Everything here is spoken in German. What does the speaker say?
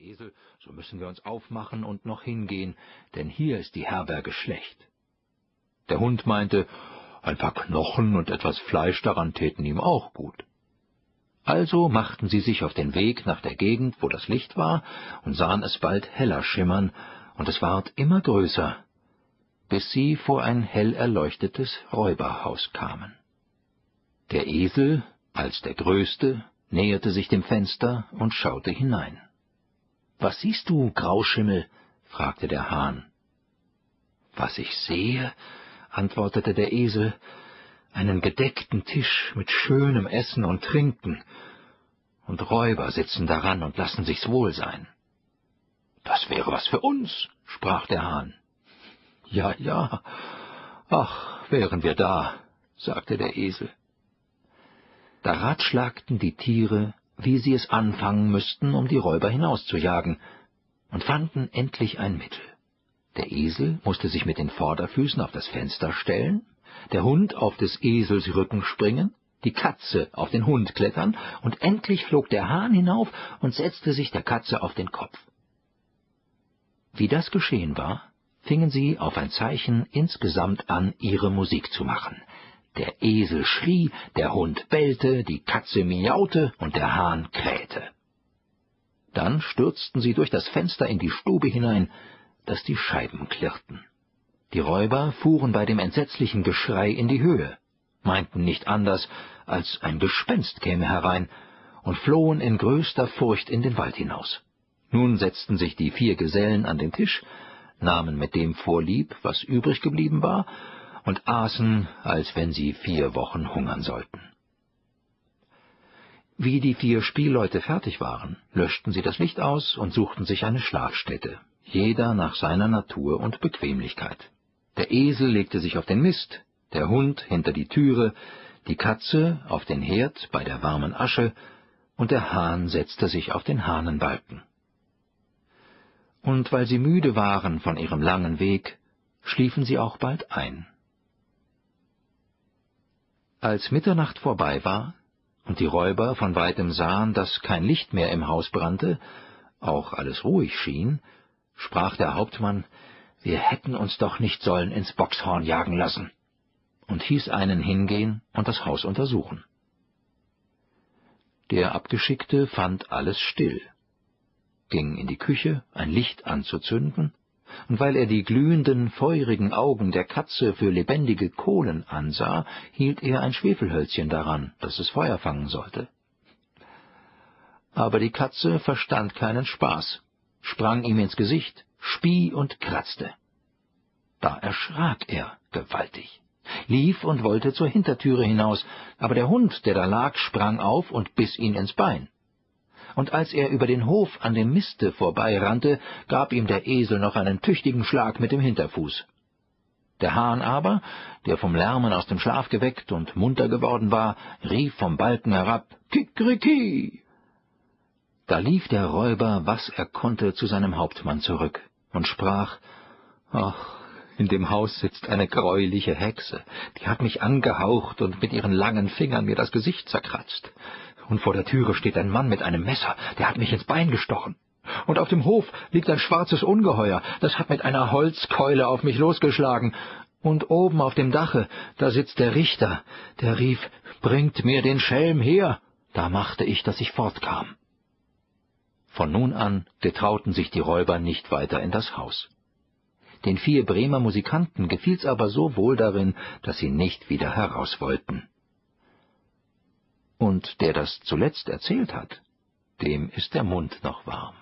Esel, so müssen wir uns aufmachen und noch hingehen, denn hier ist die Herberge schlecht. Der Hund meinte, ein paar Knochen und etwas Fleisch daran täten ihm auch gut. Also machten sie sich auf den Weg nach der Gegend, wo das Licht war, und sahen es bald heller schimmern, und es ward immer größer, bis sie vor ein hell erleuchtetes Räuberhaus kamen. Der Esel, als der Größte, näherte sich dem Fenster und schaute hinein. Was siehst du, Grauschimmel? fragte der Hahn. Was ich sehe, antwortete der Esel, einen gedeckten Tisch mit schönem Essen und Trinken, und Räuber sitzen daran und lassen sich's wohl sein. Das wäre was für uns, sprach der Hahn. Ja, ja, ach, wären wir da, sagte der Esel. Da ratschlagten die Tiere, wie sie es anfangen müssten, um die Räuber hinauszujagen, und fanden endlich ein Mittel. Der Esel musste sich mit den Vorderfüßen auf das Fenster stellen, der Hund auf des Esels Rücken springen, die Katze auf den Hund klettern, und endlich flog der Hahn hinauf und setzte sich der Katze auf den Kopf. Wie das geschehen war, fingen sie auf ein Zeichen insgesamt an, ihre Musik zu machen. Der Esel schrie, der Hund bellte, die Katze miaute und der Hahn krähte. Dann stürzten sie durch das Fenster in die Stube hinein, dass die Scheiben klirrten. Die Räuber fuhren bei dem entsetzlichen Geschrei in die Höhe, meinten nicht anders, als ein Gespenst käme herein, und flohen in größter Furcht in den Wald hinaus. Nun setzten sich die vier Gesellen an den Tisch, nahmen mit dem Vorlieb, was übrig geblieben war, und aßen, als wenn sie vier Wochen hungern sollten. Wie die vier Spielleute fertig waren, löschten sie das Licht aus und suchten sich eine Schlafstätte, jeder nach seiner Natur und Bequemlichkeit. Der Esel legte sich auf den Mist, der Hund hinter die Türe, die Katze auf den Herd bei der warmen Asche, und der Hahn setzte sich auf den Hahnenbalken. Und weil sie müde waren von ihrem langen Weg, schliefen sie auch bald ein. Als Mitternacht vorbei war und die Räuber von weitem sahen, dass kein Licht mehr im Haus brannte, auch alles ruhig schien, sprach der Hauptmann, wir hätten uns doch nicht sollen ins Boxhorn jagen lassen, und hieß einen hingehen und das Haus untersuchen. Der Abgeschickte fand alles still, ging in die Küche, ein Licht anzuzünden, und weil er die glühenden, feurigen Augen der Katze für lebendige Kohlen ansah, hielt er ein Schwefelhölzchen daran, dass es Feuer fangen sollte. Aber die Katze verstand keinen Spaß, sprang ihm ins Gesicht, spie und kratzte. Da erschrak er gewaltig, lief und wollte zur Hintertüre hinaus, aber der Hund, der da lag, sprang auf und biss ihn ins Bein und als er über den Hof an dem Miste vorbeirannte, gab ihm der Esel noch einen tüchtigen Schlag mit dem Hinterfuß. Der Hahn aber, der vom Lärmen aus dem Schlaf geweckt und munter geworden war, rief vom Balken herab, Kikriki! Da lief der Räuber, was er konnte, zu seinem Hauptmann zurück und sprach, »Ach, in dem Haus sitzt eine greuliche Hexe, die hat mich angehaucht und mit ihren langen Fingern mir das Gesicht zerkratzt und vor der Türe steht ein Mann mit einem Messer, der hat mich ins Bein gestochen. Und auf dem Hof liegt ein schwarzes Ungeheuer, das hat mit einer Holzkeule auf mich losgeschlagen. Und oben auf dem Dache, da sitzt der Richter, der rief, Bringt mir den Schelm her! Da machte ich, dass ich fortkam. Von nun an getrauten sich die Räuber nicht weiter in das Haus. Den vier Bremer Musikanten gefiel's aber so wohl darin, dass sie nicht wieder heraus wollten. Und der das zuletzt erzählt hat, dem ist der Mund noch warm.